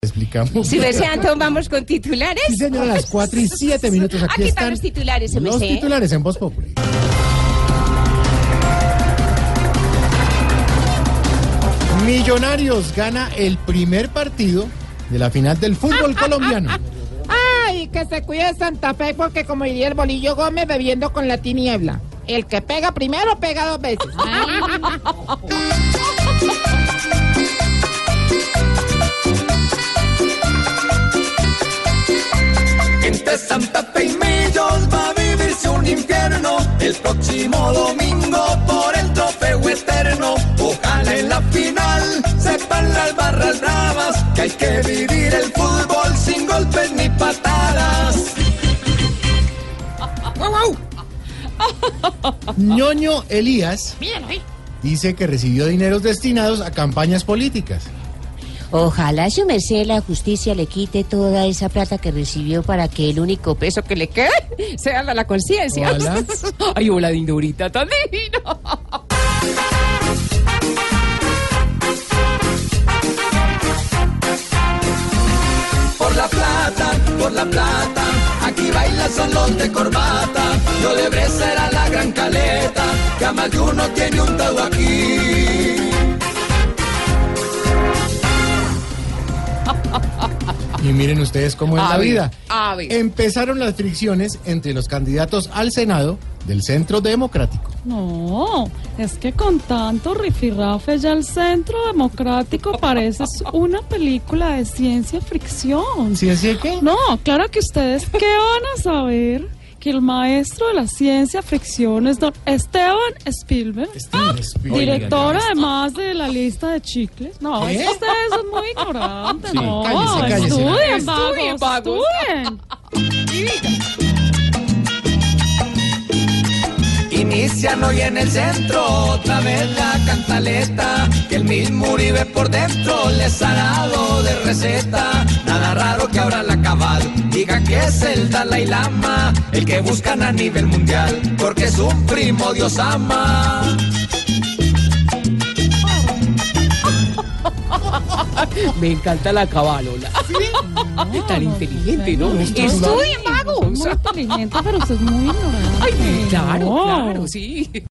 Explicamos. Si me sean, vamos con titulares. Sí, señora, a las 4 y 7 minutos. Aquí, Aquí están están los titulares, se me los titulares en Voz Populi. Millonarios gana el primer partido de la final del fútbol colombiano. Ay, que se cuide Santa Fe porque como diría el bolillo Gómez bebiendo con la tiniebla. El que pega primero pega dos veces. el próximo domingo por el trofeo eterno. Ojalá en la final sepan las barras bravas que hay que vivir el fútbol sin golpes ni patadas. ñoño Elías dice que recibió dineros destinados a campañas políticas. Ojalá su merced la justicia le quite toda esa plata que recibió para que el único peso que le quede sea la, la conciencia. Ay, hola, dindurita, tan divino. Por la plata, por la plata, aquí bailan son los de corbata. Yo de será la gran caleta, que a más de uno tiene un tado aquí. Y miren ustedes cómo es A la ver, vida. a ver. Empezaron las fricciones entre los candidatos al Senado del Centro Democrático. No, es que con tanto rifirrafe ya el Centro Democrático parece una película de ciencia ficción. ¿Sí es qué? No, claro que ustedes, ¿qué van a saber? Que el maestro de la ciencia ficción es don Esteban Spielberg, Steven Spielberg. director además de la lista de chicles. No, ¿Qué? es que ustedes son muy ignorantes. Sí, no, cállese, cállese. estudien, Estudien, vagos, vagos. estudien. Inician hoy en el centro, otra vez la cantaleta, que el mismo Uribe por dentro les ha dado de receta. Es el Dalai Lama, el que buscan a nivel mundial, porque es un primo Dios ama. Me encanta la cabalola. Tan inteligente, ¿no? Estudien, vagos. Muy inteligente, pero usted es muy ignorante. Ay, claro, No. claro, sí.